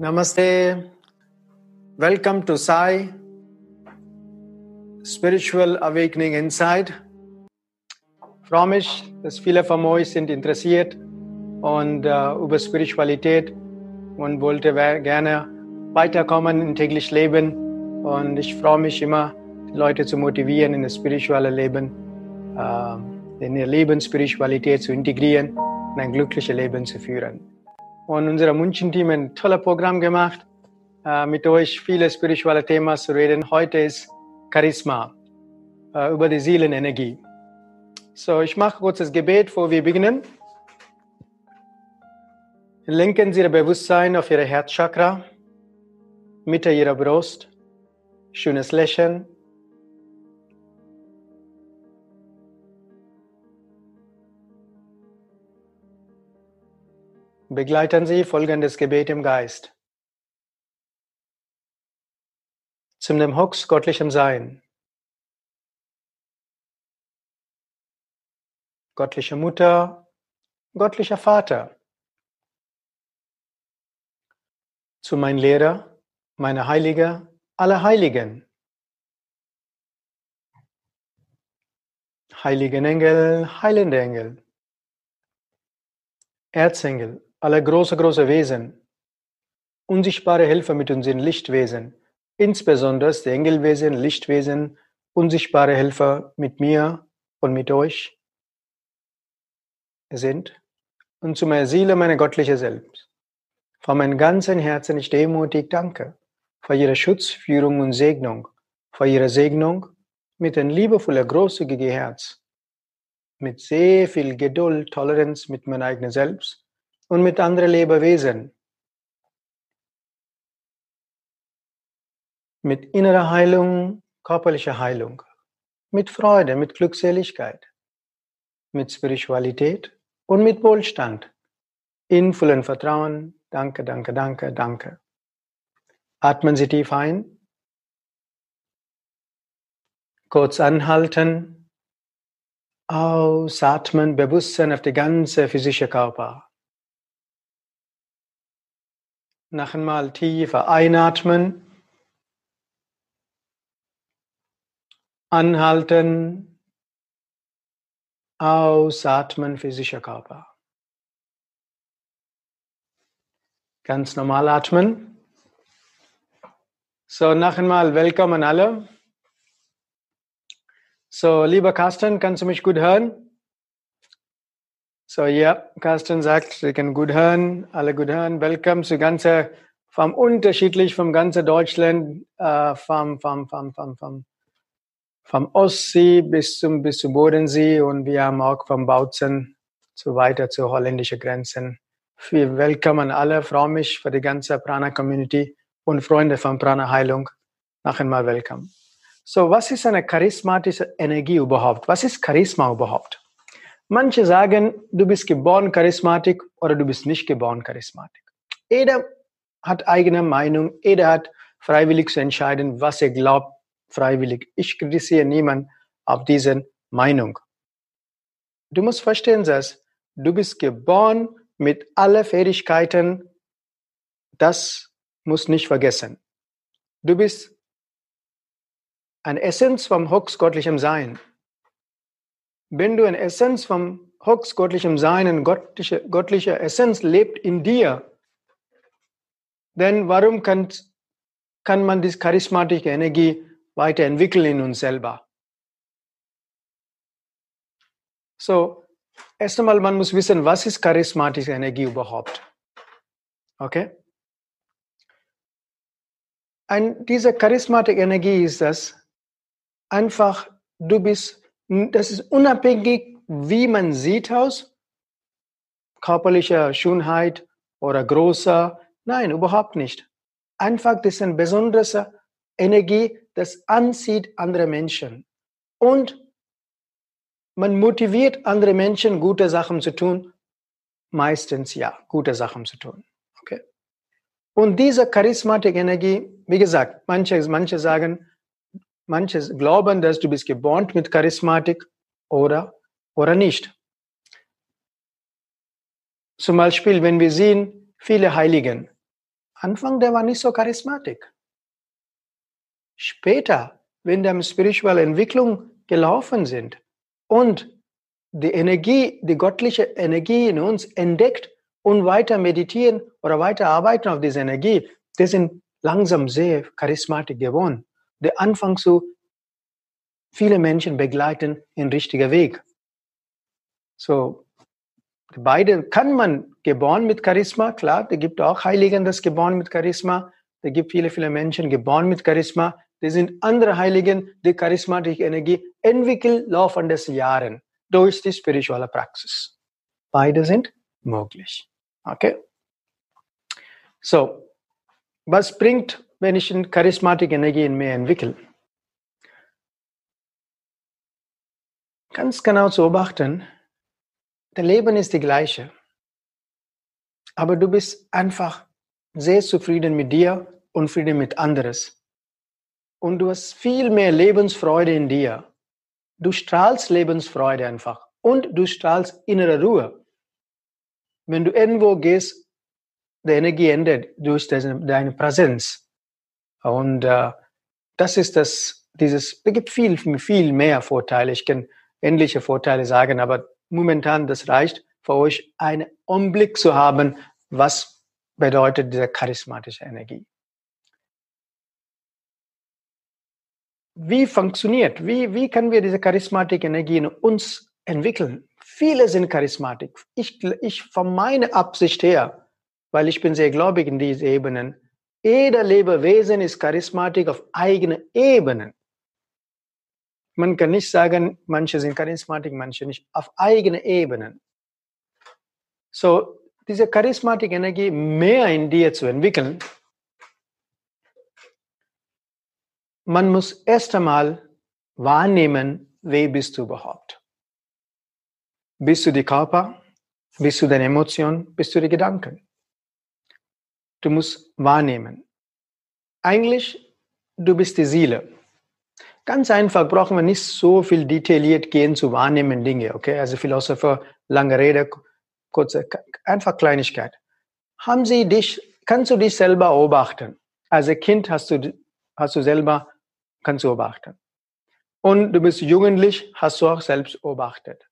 Namaste. Welcome to Sai Spiritual Awakening Inside. Freue mich, dass viele von euch sind interessiert und äh, über Spiritualität und wollte gerne weiterkommen im täglichen Leben. Und ich freue mich immer, die Leute zu motivieren, in das spirituelle Leben, äh, in ihr Leben Spiritualität zu integrieren und ein glückliches Leben zu führen. Und unser München-Team ein tolles Programm gemacht, äh, mit euch viele spirituelle Themen zu reden. Heute ist Charisma, äh, über die Seelenenergie. So, ich mache kurz das Gebet, bevor wir beginnen. Lenken Sie Ihr Bewusstsein auf Ihre Herzchakra, Mitte Ihrer Brust, schönes Lächeln. Begleiten Sie folgendes Gebet im Geist. Zum dem Hux göttlichem Sein. Göttliche Mutter, göttlicher Vater. Zu mein Lehrer, meine Heilige, alle Heiligen. Heiligen Engel, heilende Engel. Erzengel, alle große, große Wesen, unsichtbare Helfer mit unseren Lichtwesen, insbesondere die Engelwesen, Lichtwesen, unsichtbare Helfer mit mir und mit euch sind und zu meiner Seele, meine göttliche Selbst. Von meinem ganzen Herzen ich demutig danke für Ihre Schutz, Führung und Segnung, für Ihre Segnung mit ein liebevoller, großzügiger Herz, mit sehr viel Geduld, Toleranz mit meinem eigenen Selbst und mit anderen Lebewesen. Mit innerer Heilung, körperlicher Heilung, mit Freude, mit Glückseligkeit, mit Spiritualität und mit Wohlstand, in vollem Vertrauen. Danke, danke, danke, danke. Atmen Sie tief ein. Kurz anhalten. Ausatmen, Bewusstsein auf die ganze physische Körper. Noch einmal tiefer einatmen. Anhalten. Ausatmen physischer Körper. Ganz normal atmen. So, noch einmal willkommen alle. So, lieber Carsten, kannst du mich gut hören? So, ja, Carsten sagt, Sie können gut hören, alle gut hören. Willkommen zu ganze, vom unterschiedlich, vom ganzen Deutschland, äh, vom, vom, vom, vom, vom, vom Ostsee bis zum, bis zum Bodensee und wir haben auch vom Bautzen so weiter zu holländischen Grenzen. Wir willkommen alle, freue mich für die ganze Prana-Community und Freunde von Prana-Heilung. Noch einmal willkommen. So, was ist eine charismatische Energie überhaupt? Was ist Charisma überhaupt? Manche sagen, du bist geboren charismatisch oder du bist nicht geboren charismatisch. Jeder hat eigene Meinung, jeder hat freiwillig zu entscheiden, was er glaubt, freiwillig. Ich kritisiere niemanden auf diese Meinung. Du musst verstehen, dass du bist geboren mit allen Fähigkeiten, das muss nicht vergessen. Du bist ein Essenz vom höchstgöttlichem Sein wenn du in Essenz vom höchstgöttlichem Sein, göttliche, göttliche Essenz lebt in dir, dann warum kann, kann man diese charismatische Energie weiterentwickeln in uns selber? So, erst einmal, man muss wissen, was ist charismatische Energie überhaupt? Okay? Und diese charismatische Energie ist das, einfach, du bist das ist unabhängig, wie man sieht aus, körperlicher Schönheit oder großer. Nein, überhaupt nicht. Einfach, das ist eine besondere Energie, das anzieht andere Menschen. Und man motiviert andere Menschen, gute Sachen zu tun. Meistens ja, gute Sachen zu tun. Und diese charismatische Energie, wie gesagt, manche, manche sagen, manche glauben, dass du bist geboren mit Charismatik oder, oder nicht. Zum Beispiel, wenn wir sehen, viele Heiligen. Anfang, der war nicht so charismatisch. Später, wenn die spirituelle Entwicklung gelaufen sind und die Energie, die göttliche Energie in uns entdeckt und weiter meditieren oder weiter arbeiten auf diese Energie, die sind langsam sehr charismatisch geworden. Die Anfang so viele Menschen begleiten in richtiger Weg. So, beide kann man geboren mit Charisma, klar, da gibt auch Heiligen, das geboren mit Charisma. Da gibt viele, viele Menschen geboren mit Charisma. Das sind andere Heiligen, die charismatische Energie entwickeln laufen des Jahren durch die spirituelle Praxis. Beide sind möglich. Okay? So, was bringt, wenn ich eine charismatische Energie in mir entwickle? Ganz genau zu beobachten, der Leben ist die gleiche. Aber du bist einfach sehr zufrieden mit dir und zufrieden mit anderes. Und du hast viel mehr Lebensfreude in dir. Du strahlst Lebensfreude einfach. Und du strahlst innere Ruhe. Wenn du irgendwo gehst, die Energie endet durch deine Präsenz. Und äh, das ist das, dieses, es gibt viel, viel mehr Vorteile. Ich kann ähnliche Vorteile sagen, aber momentan, das reicht für euch, einen Umblick zu haben, was bedeutet diese charismatische Energie. Wie funktioniert, wie, wie können wir diese charismatische Energie in uns entwickeln? Viele sind charismatisch. Ich, ich von meiner Absicht her, weil ich bin sehr gläubig in diesen Ebenen, jeder Lebewesen ist charismatisch auf eigene Ebenen. Man kann nicht sagen, manche sind charismatisch, manche nicht, auf eigene Ebenen. So, diese charismatische Energie mehr in dir zu entwickeln, man muss erst einmal wahrnehmen, wer bist du überhaupt? Bist du die Körper? Bist du deine Emotionen? Bist du die Gedanken? Du musst wahrnehmen. Eigentlich, du bist die Seele. Ganz einfach brauchen wir nicht so viel detailliert gehen zu wahrnehmen Dinge, okay? Also Philosopher, lange Rede, kurze, einfach Kleinigkeit. Haben Sie dich, kannst du dich selber beobachten? Als Kind hast du, hast du selber, kannst du beobachten. Und du bist jugendlich, hast du auch selbst beobachtet.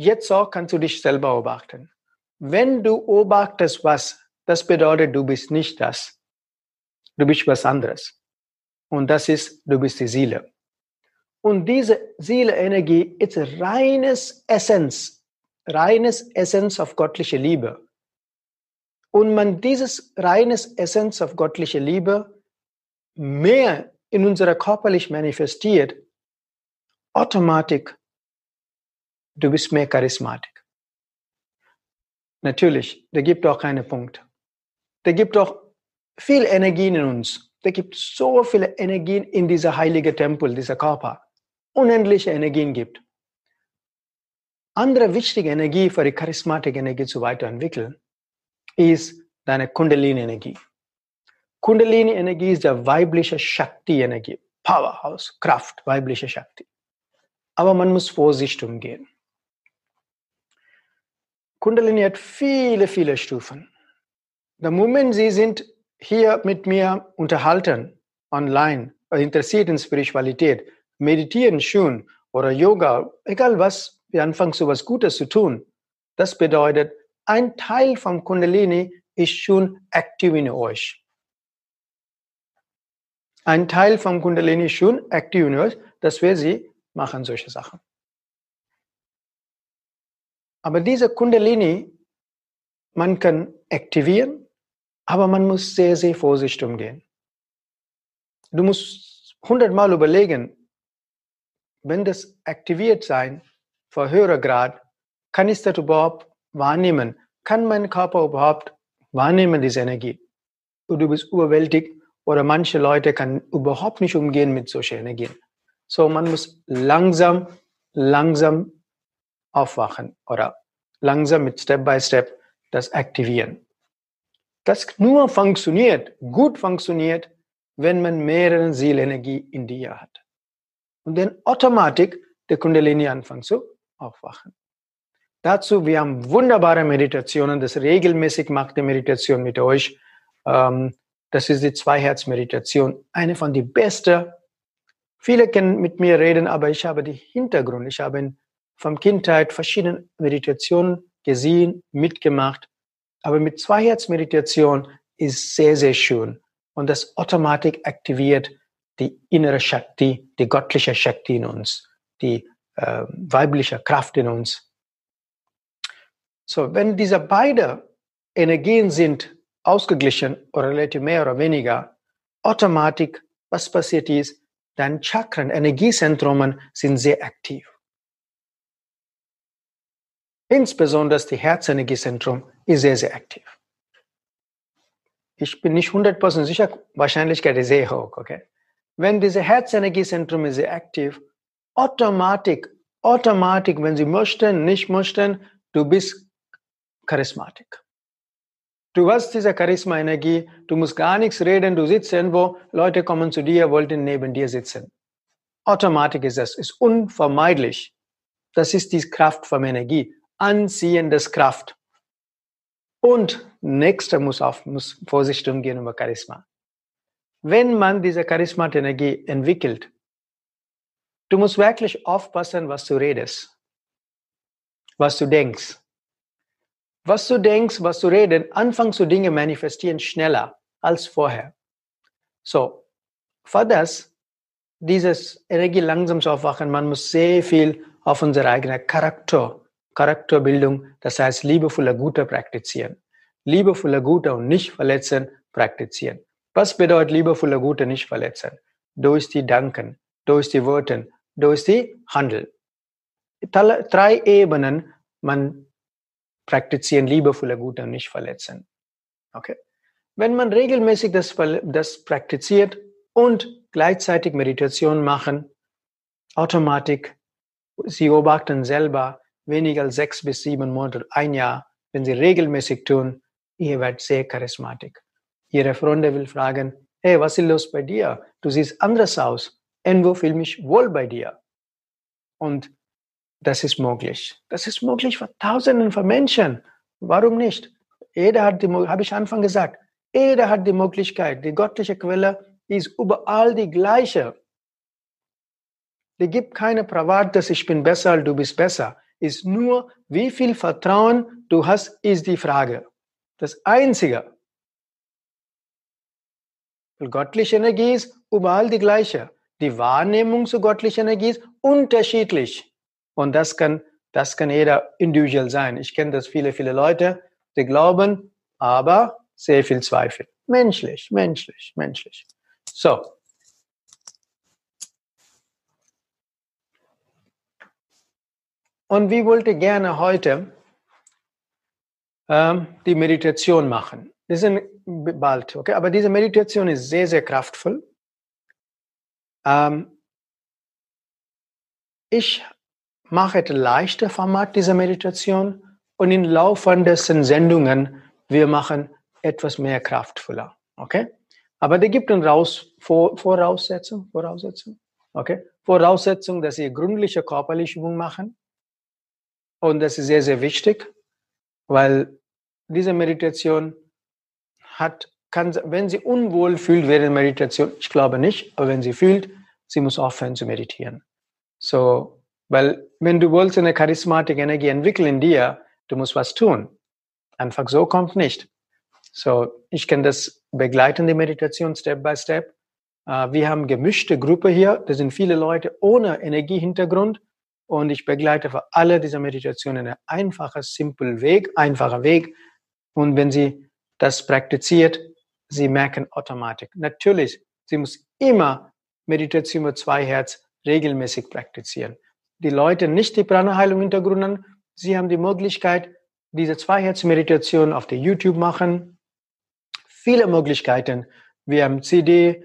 Jetzt auch kannst du dich selber beobachten. Wenn du beobachtest was, das bedeutet, du bist nicht das. Du bist was anderes. Und das ist, du bist die Seele. Und diese Seele-Energie ist reines Essenz, reines Essenz auf göttliche Liebe. Und man dieses reines Essenz auf göttliche Liebe mehr in unserer körperlich manifestiert, automatisch, du bist mehr charismatisch. Natürlich, da gibt auch keine Punkt. Da gibt auch viel Energie in uns. Da gibt so viele Energien in dieser heilige Tempel, dieser Körper. Unendliche Energien gibt. Andere wichtige Energie für die charismatische Energie zu weiterentwickeln, ist deine Kundalini-Energie. Kundalini-Energie ist der weibliche Shakti-Energie. Powerhouse, Kraft, weibliche Shakti. Aber man muss vorsichtig umgehen. Kundalini hat viele, viele Stufen. Der Moment sie sind hier mit mir unterhalten, online, interessiert in Spiritualität, meditieren schon oder Yoga, egal was, wir anfangen so was Gutes zu tun. Das bedeutet, ein Teil vom Kundalini ist schon aktiv in euch. Ein Teil vom Kundalini ist schon aktiv in euch, dass wir sie machen solche Sachen. Aber diese Kundalini, man kann aktivieren aber man muss sehr, sehr vorsichtig umgehen. Du musst hundertmal überlegen, wenn das aktiviert sein, vor höherer Grad, kann ich das überhaupt wahrnehmen? Kann mein Körper überhaupt wahrnehmen, diese Energie? Und du bist überwältigt oder manche Leute können überhaupt nicht umgehen mit solchen Energien. So, man muss langsam, langsam aufwachen oder langsam mit Step by Step das aktivieren das nur funktioniert, gut funktioniert, wenn man mehrere Seelenergie in dir hat. Und dann automatisch der Kundalini anfängt zu aufwachen. Dazu, wir haben wunderbare Meditationen, das regelmäßig macht die Meditation mit euch. Ähm, das ist die Zweiherz-Meditation, eine von den besten. Viele können mit mir reden, aber ich habe die Hintergrund. Ich habe von Kindheit verschiedene Meditationen gesehen, mitgemacht. Aber mit Zweiherz-Meditation ist sehr, sehr schön. Und das automatisch aktiviert die innere Shakti, die göttliche Shakti in uns, die äh, weibliche Kraft in uns. So, wenn diese beiden Energien sind ausgeglichen oder relativ mehr oder weniger, automatisch, was passiert ist, deine Chakren, Energiezentren sind sehr aktiv. Insbesondere die Herzenergiezentrum ist sehr, sehr aktiv. Ich bin nicht 100% sicher, Wahrscheinlichkeit ist sehr hoch, okay? Wenn diese Herzenergiezentrum ist sehr aktiv, automatisch, automatisch, wenn Sie möchten, nicht möchten, du bist Charismatik. Du hast diese Charisma-Energie, du musst gar nichts reden, du sitzt irgendwo, Leute kommen zu dir, wollten neben dir sitzen. Automatisch ist das, ist unvermeidlich. Das ist die Kraft von Energie anziehendes Kraft. Und nächster muss auf, muss Vorsicht umgehen über Charisma. Wenn man diese Charisma-Energie entwickelt, du musst wirklich aufpassen, was du redest, was du denkst. Was du denkst, was du redest, anfangen zu Dinge manifestieren schneller als vorher. So, für das, dieses Energie langsam zu aufwachen, man muss sehr viel auf unsere eigene Charakter Charakterbildung, das heißt liebevoller Guter praktizieren. Liebevoller Guter und nicht verletzen praktizieren. Was bedeutet liebevoller Guter nicht verletzen? Durch die Danken, durch die Worte, durch die Handel. Drei Ebenen, man praktizieren liebevoller Guter und nicht verletzen. Okay? Wenn man regelmäßig das, das praktiziert und gleichzeitig Meditation machen, automatisch, sie beobachten selber, weniger als sechs bis sieben Monate, ein Jahr, wenn Sie regelmäßig tun, ihr werdet sehr charismatisch. Ihre Freunde will fragen, hey, was ist los bei dir? Du siehst anders aus. Irgendwo fühle mich wohl bei dir. Und das ist möglich. Das ist möglich für Tausenden von Menschen. Warum nicht? Jeder hat die, habe ich Anfang gesagt, jeder hat die Möglichkeit. Die göttliche Quelle ist überall die gleiche. Die gibt keine Privat, dass ich bin besser, du bist besser ist nur, wie viel Vertrauen du hast, ist die Frage. Das Einzige. Göttliche Energie ist überall die gleiche. Die Wahrnehmung zu göttlicher Energie ist unterschiedlich. Und das kann, das kann jeder individuell sein. Ich kenne das viele, viele Leute, die glauben, aber sehr viel Zweifel. Menschlich, menschlich, menschlich. So, Und wir wollten gerne heute ähm, die Meditation machen. Das ist bald, okay? Aber diese Meditation ist sehr, sehr kraftvoll. Ähm, ich mache das leichte Format dieser Meditation und in laufenden Sendungen wir machen etwas mehr kraftvoller, okay? Aber da gibt es Raus, Vor, Voraussetzung, Voraussetzung, okay? Voraussetzung, dass Sie gründliche körperliche Übung machen und das ist sehr, sehr wichtig, weil diese Meditation hat, kann, wenn sie unwohl fühlt während Meditation, ich glaube nicht, aber wenn sie fühlt, sie muss aufhören zu meditieren. So, weil wenn du willst eine charismatische Energie entwickeln in dir, du musst was tun. Einfach so kommt nicht. So, ich kann das begleiten, die Meditation Step by Step. Uh, wir haben gemischte Gruppe hier. Da sind viele Leute ohne Energiehintergrund und ich begleite für alle diese Meditationen einen einfachen, simplen Weg, einfacher Weg. Und wenn Sie das praktiziert, Sie merken automatisch. Natürlich, Sie muss immer Meditation mit zwei Herz regelmäßig praktizieren. Die Leute nicht die Prana-Heilung Hintergrund Sie haben die Möglichkeit, diese zwei Herz Meditation auf der YouTube machen. Viele Möglichkeiten. Wir haben CD,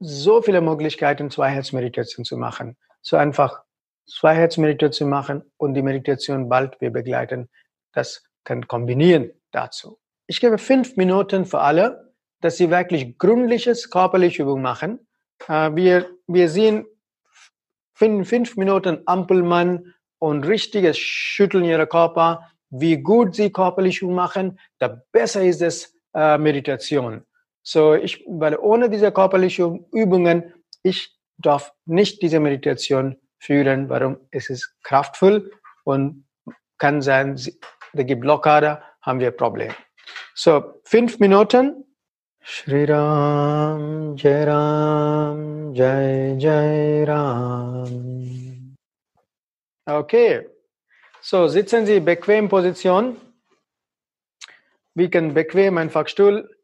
so viele Möglichkeiten, zwei Herz Meditation zu machen. So einfach Zweiheitsmeditation machen und die Meditation bald wir begleiten. Das kann kombinieren dazu. Ich gebe fünf Minuten für alle, dass sie wirklich gründliches körperliche Übung machen. Äh, wir, wir sehen fünf, fünf Minuten Ampelmann und richtiges Schütteln ihrer Körper, wie gut sie körperlich Übung machen, da besser ist es äh, Meditation. So, ich, weil ohne diese körperlichen Übungen, ich darf nicht diese Meditation führen. Warum? Es ist kraftvoll und kann sein, gibt Blockade, haben wir Probleme. So, fünf Minuten. Shri Ram, Jai Ram, Jai Jai Ram. Okay. So, sitzen Sie bequem Position. Wir können bequem einfach Stuhl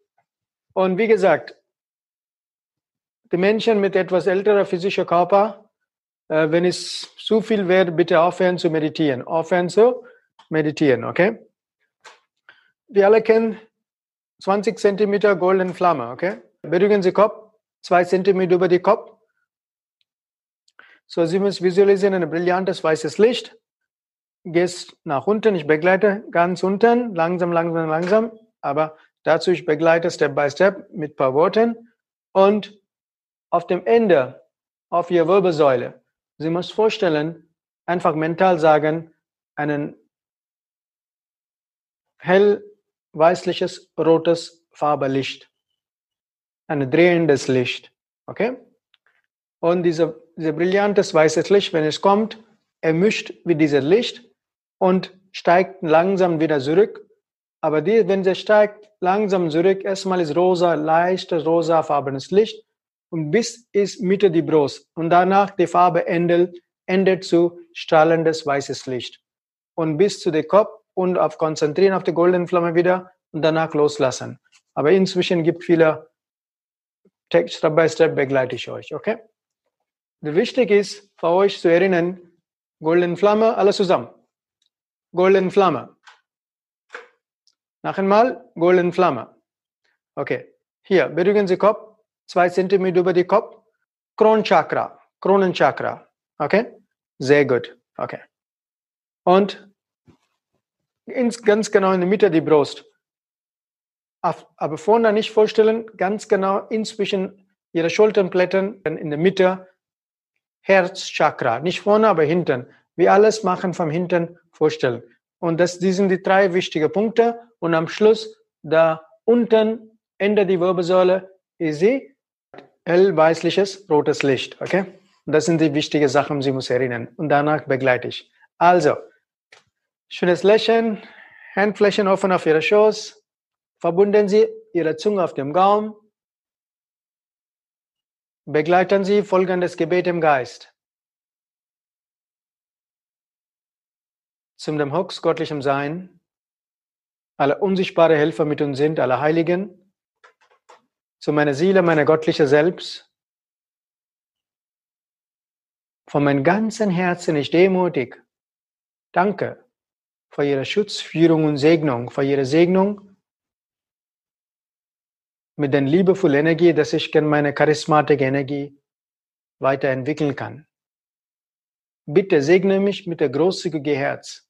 und wie gesagt, die Menschen mit etwas älterer physischer Körper, äh, wenn es zu viel wird, bitte aufhören zu meditieren. Aufhören zu meditieren, okay? Wir alle kennen 20 Zentimeter goldene Flamme, okay? Berühren Sie Kopf, 2 Zentimeter über die Kopf. So, Sie müssen visualisieren ein brillantes weißes Licht. Gehst nach unten, ich begleite ganz unten, langsam, langsam, langsam, aber Dazu ich begleite Step by Step mit ein paar Worten und auf dem Ende, auf Ihrer Wirbelsäule, Sie müssen vorstellen, einfach mental sagen, einen hell weißliches, rotes Farbelicht. Ein drehendes Licht. Okay? Und diese, diese brillantes weißes Licht, wenn es kommt, ermischt mit diesem Licht und steigt langsam wieder zurück aber die, wenn sie steigt, langsam zurück, erstmal ist rosa, leichtes rosafarbenes Licht und bis ist Mitte die Brust. Und danach die Farbe endet, endet zu strahlendes weißes Licht. Und bis zu den Kopf und auf konzentrieren auf die goldene Flamme wieder und danach loslassen. Aber inzwischen gibt viele Step by Step begleite ich euch, okay? Wichtig ist für euch zu erinnern, goldene Flamme, alles zusammen. Goldene Flamme. Noch einmal, goldene Flamme. Okay. Hier, berühren Sie Kopf, zwei Zentimeter über die Kopf. Kronchakra, Kronenchakra. Okay? Sehr gut. Okay. Und ins, ganz genau in der Mitte die Brust. Aber vorne nicht vorstellen, ganz genau inzwischen Ihre Schulterblättern in der Mitte Herzchakra. Nicht vorne, aber hinten. Wir alles machen vom hinten vorstellen. Und das, die sind die drei wichtigen Punkte. Und am Schluss, da unten, Ende die Wirbelsäule, ist sie hellweißliches rotes Licht. Okay? Das sind die wichtigen Sachen, Sie muss erinnern. Und danach begleite ich. Also, schönes Lächeln, Handflächen offen auf Ihre Schoß, verbunden Sie Ihre Zunge auf dem Gaumen, begleiten Sie folgendes Gebet im Geist. Zum dem Hux göttlichem Sein, alle unsichtbare Helfer mit uns sind, alle Heiligen, zu meiner Seele, meiner göttliche Selbst. Von meinem ganzen Herzen ich demutig danke für Ihre Schutz, Führung und Segnung, für Ihre Segnung mit der liebevollen Energie, dass ich meine charismatische Energie weiterentwickeln kann. Bitte segne mich mit der großzügigen Herz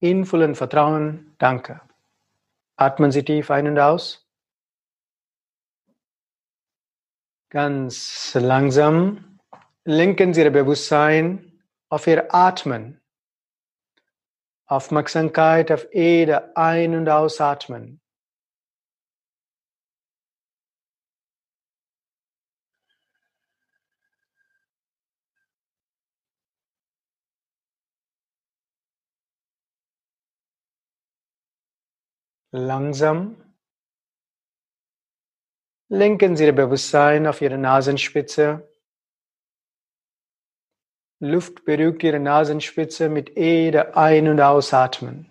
in vollen Vertrauen, danke. Atmen Sie tief ein und aus. Ganz langsam lenken Sie Ihr Bewusstsein auf Ihr Atmen. Aufmerksamkeit auf jede Ein- und Ausatmen. Langsam lenken Sie Ihr Bewusstsein auf Ihre Nasenspitze. Luft berührt Ihre Nasenspitze mit jeder Ein- und Ausatmen.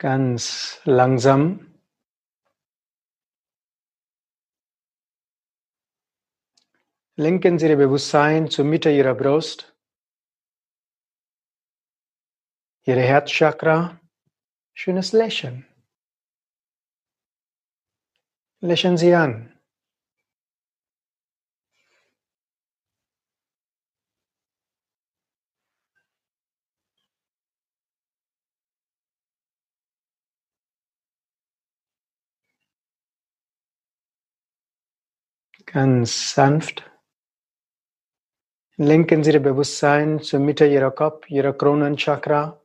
Ganz langsam. Lenken Sie Ihr Bewusstsein zur Mitte Ihrer Brust, Ihre Herzchakra. Schönes Lächeln. Lächeln Sie an. Ganz sanft. Lenken Sie Ihr Bewusstsein zur Mitte Ihrer Kopf, Ihrer Kronenchakra.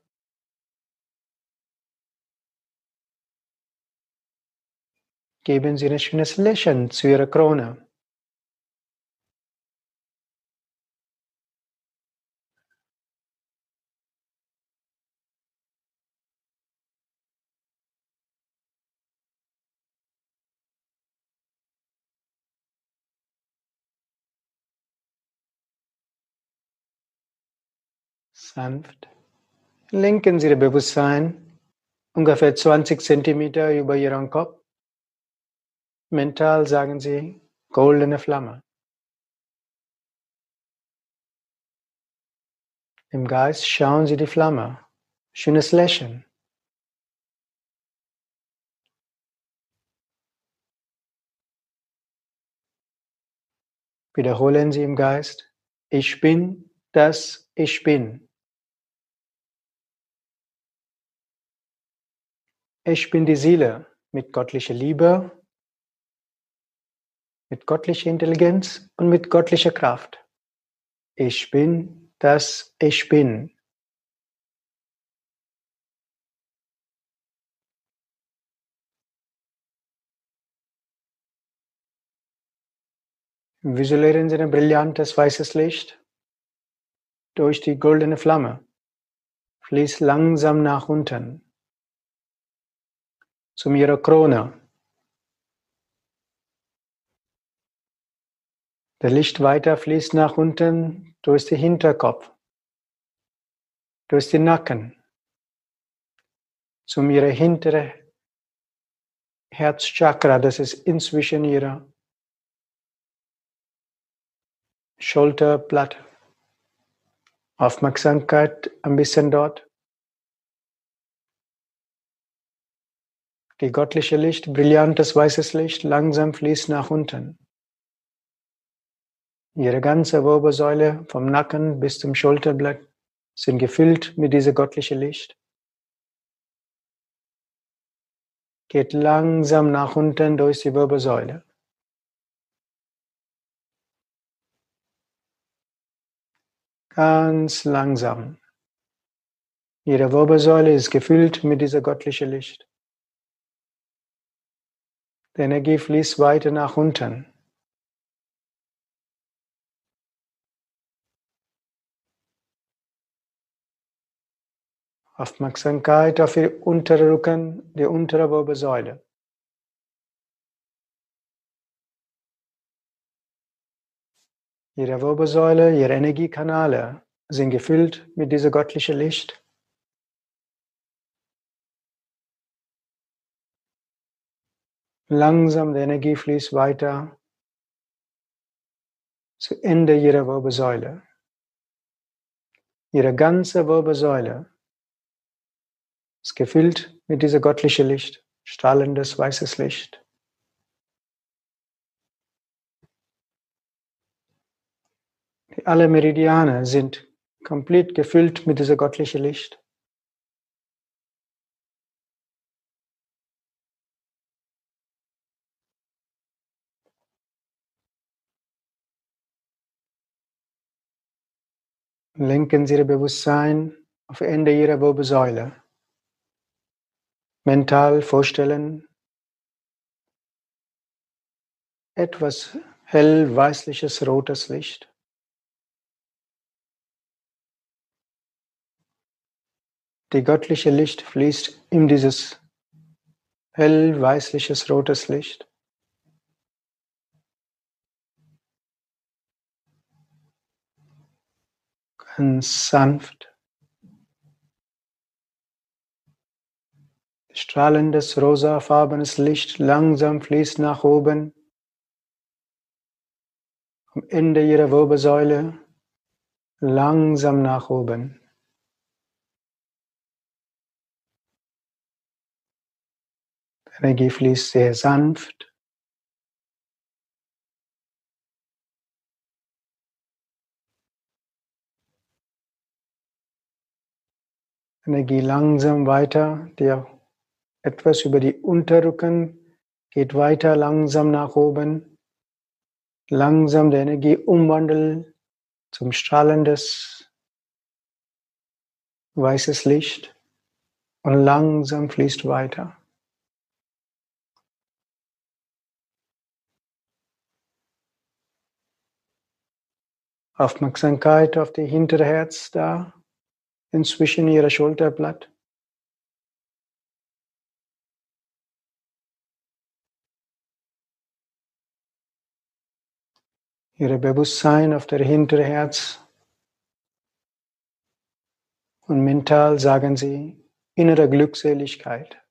Geben Sie ein schönes Lächeln zu Ihrer Krone. Sanft. Lenken Sie Ihr Bewusstsein ungefähr 20 Zentimeter über Ihren Kopf. Mental sagen Sie goldene Flamme. Im Geist schauen Sie die Flamme. Schönes Lächeln. Wiederholen Sie im Geist, ich bin das Ich bin. Ich bin die Seele mit göttlicher Liebe, mit göttlicher Intelligenz und mit göttlicher Kraft. Ich bin das Ich bin. Visualisieren Sie ein brillantes weißes Licht durch die goldene Flamme. Fließt langsam nach unten zu ihrer Krone. Der Licht weiter fließt nach unten durch den Hinterkopf, durch den Nacken, zum ihre hintere Herzchakra, das ist inzwischen ihre Schulterblatt. Aufmerksamkeit ein bisschen dort. Die göttliche Licht, brillantes weißes Licht, langsam fließt nach unten. Ihre ganze Wirbelsäule vom Nacken bis zum Schulterblatt sind gefüllt mit diesem göttlichen Licht. Geht langsam nach unten durch die Wirbelsäule. Ganz langsam. Ihre Wirbelsäule ist gefüllt mit dieser göttlichen Licht. Die Energie fließt weiter nach unten. Aufmerksamkeit auf Ihr unteren Rücken, die untere Wirbelsäule. Ihre Wirbelsäule, Ihre Energiekanäle sind gefüllt mit diesem göttlichen Licht. Langsam die Energie fließt weiter zu Ende Ihrer Wirbelsäule. Ihre ganze Wirbelsäule ist gefüllt mit dieser göttlichen Licht, strahlendes weißes Licht. Alle Meridiane sind komplett gefüllt mit dieser göttlichen Licht. Lenken Sie Ihr Bewusstsein auf Ende Ihrer Wirbelsäule. Mental vorstellen, etwas hell weißliches rotes Licht. Die göttliche Licht fließt in dieses hell weißliches rotes Licht. Ganz sanft. Strahlendes rosafarbenes Licht langsam fließt nach oben. Am Ende ihrer Wirbelsäule langsam nach oben. Energie fließt sehr sanft. Energie langsam weiter, der etwas über die Unterrücken geht weiter langsam nach oben. Langsam die Energie umwandeln zum strahlendes weißes Licht und langsam fließt weiter. Aufmerksamkeit auf die hintere Herz da, inzwischen ihrer Schulterblatt. Ihre Bewusstsein auf der hintere Herz. Und mental sagen sie innere Glückseligkeit.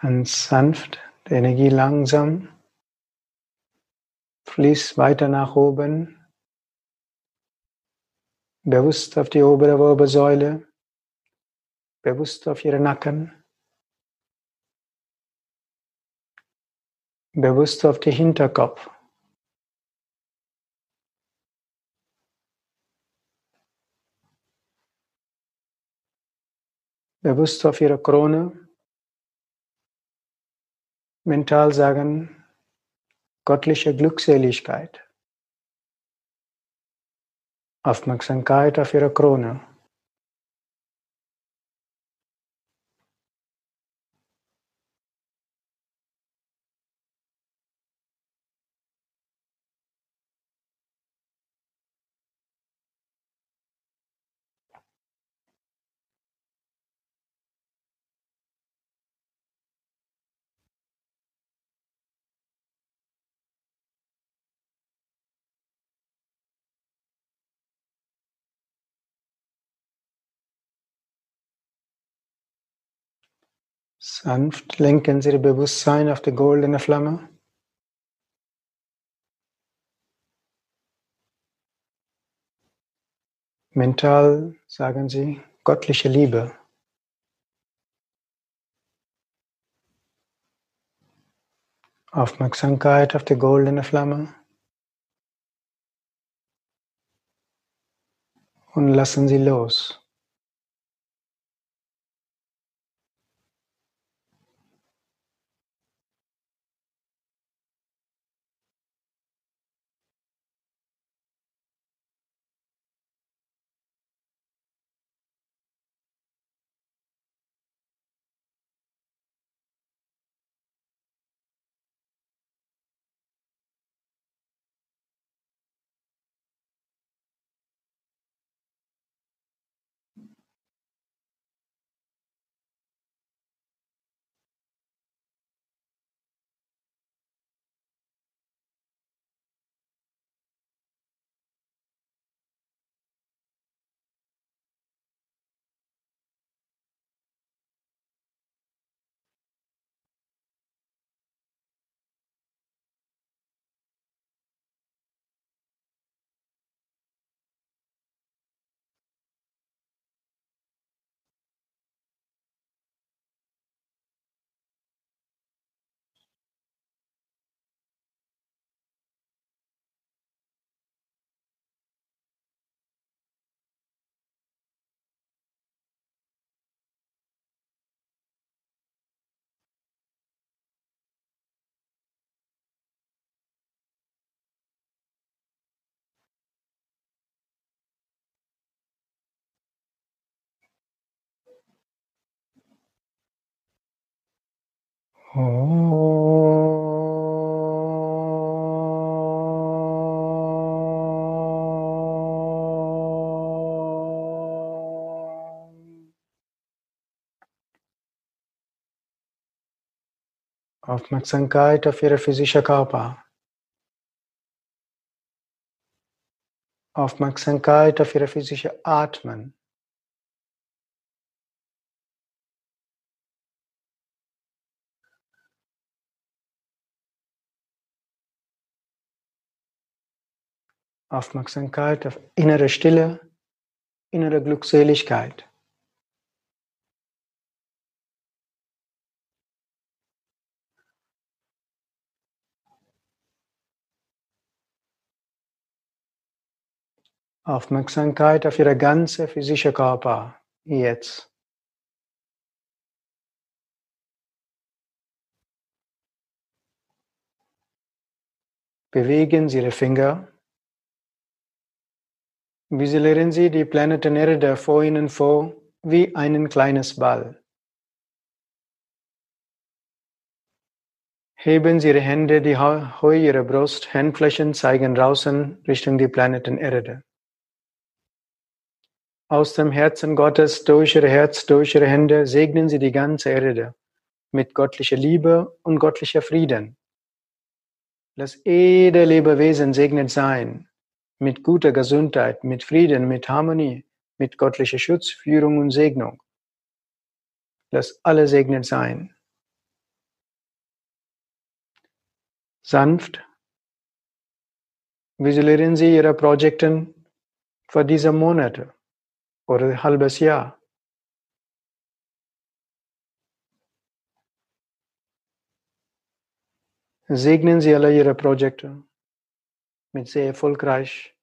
Ganz sanft, die Energie langsam fließt weiter nach oben, bewusst auf die obere Wirbelsäule, bewusst auf ihren Nacken, bewusst auf den Hinterkopf. Bewusst auf ihre Krone, mental sagen, göttliche Glückseligkeit. Aufmerksamkeit auf ihre Krone. Sanft lenken Sie Ihr Bewusstsein auf die goldene Flamme. Mental sagen Sie göttliche Liebe. Aufmerksamkeit auf die goldene Flamme. Und lassen Sie los. Aufmerksamkeit auf Ihre physische Körper. Aufmerksamkeit auf Ihre physische Atmen. Aufmerksamkeit auf innere Stille, innere Glückseligkeit. Aufmerksamkeit auf Ihre ganze physische Körper jetzt. Bewegen Sie Ihre Finger. Visualisieren Sie die Planeten Erde vor Ihnen vor wie ein kleines Ball. Heben Sie Ihre Hände, die Höhe Ihrer Brust, Handflächen zeigen draußen Richtung die Planeten Erde aus dem Herzen Gottes durch ihr Herz, durch ihre Hände segnen sie die ganze Erde mit göttlicher Liebe und göttlicher Frieden. Lass jeder Lebewesen segnet sein, mit guter Gesundheit, mit Frieden, mit Harmonie, mit göttlicher Schutz, Führung und Segnung. Lass alle segnet sein. Sanft visualisieren Sie Ihre Projekte für diese Monate oder ein halbes Jahr. Segnen Sie alle Ihre Projekte mit sehr erfolgreich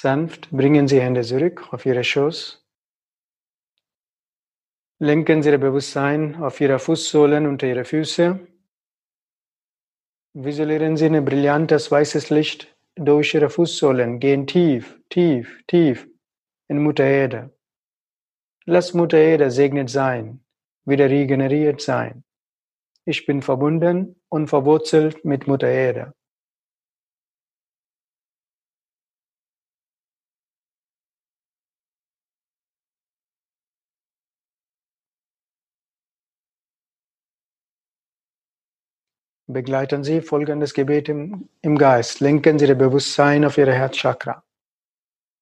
Sanft bringen Sie Hände zurück auf Ihre Schoß. Lenken Sie Ihr Bewusstsein auf Ihre Fußsohlen unter Ihre Füße. Visualisieren Sie ein brillantes weißes Licht durch Ihre Fußsohlen. Gehen tief, tief, tief in Mutter Erde. Lass Mutter Erde segnet sein, wieder regeneriert sein. Ich bin verbunden und verwurzelt mit Mutter Erde. Begleiten Sie folgendes Gebet im, im Geist. Lenken Sie Ihr Bewusstsein auf Ihre Herzchakra,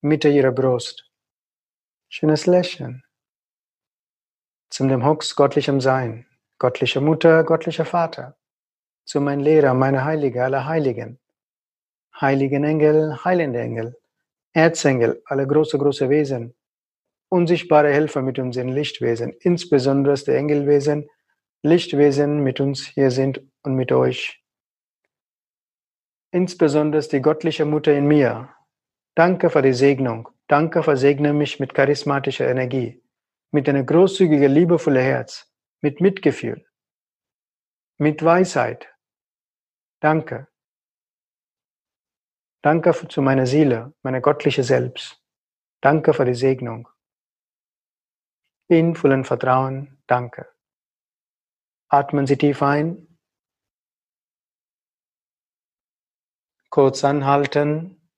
Mitte Ihrer Brust. Schönes Lächeln. Zum dem Hux göttlichem Sein, göttliche Mutter, göttlicher Vater. Zu mein Lehrer, meine Heilige, alle Heiligen. Heiligen Engel, heilende Engel. Erzengel, alle große, große Wesen. Unsichtbare Helfer mit unseren Lichtwesen, insbesondere die Engelwesen, Lichtwesen mit uns hier sind und mit euch. Insbesondere die göttliche Mutter in mir. Danke für die Segnung. Danke versegne mich mit charismatischer Energie, mit einem großzügigen, liebevollen Herz, mit Mitgefühl, mit Weisheit. Danke. Danke zu meiner Seele, meiner göttliche Selbst. Danke für die Segnung. In vollen Vertrauen, danke. Atmen Sie tief ein. Kurz anhalten.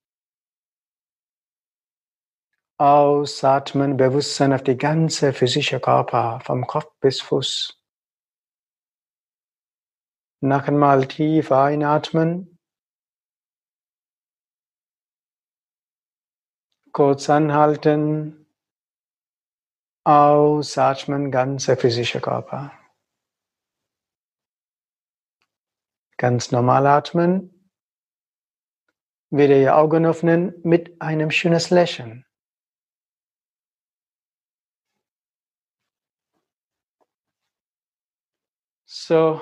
Ausatmen, Bewusstsein auf die ganze physische Körper, vom Kopf bis Fuß. Noch einmal tief einatmen. Kurz anhalten. Ausatmen, ganze physische Körper. Ganz normal atmen. Wieder Ihr Augen öffnen mit einem schönes Lächeln. So,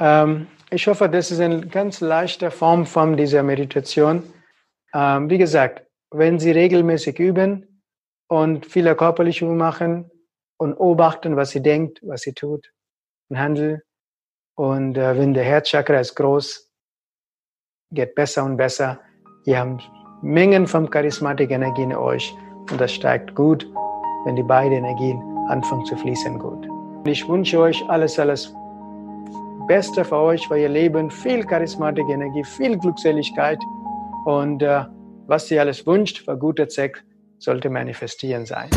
ähm, ich hoffe, das ist eine ganz leichte Form von dieser Meditation. Ähm, wie gesagt, wenn Sie regelmäßig üben und viele körperliche Übungen machen und beobachten, was Sie denkt, was Sie tut und handelt, und äh, wenn der Herzchakra ist groß, geht besser und besser. Ihr habt Mengen von charismatischer Energie in euch und das steigt gut, wenn die beiden Energien anfangen zu fließen gut. Ich wünsche euch alles, alles Beste für euch, für ihr Leben, viel charismatische Energie, viel Glückseligkeit und äh, was ihr alles wünscht für gute Zweck, sollte manifestieren sein.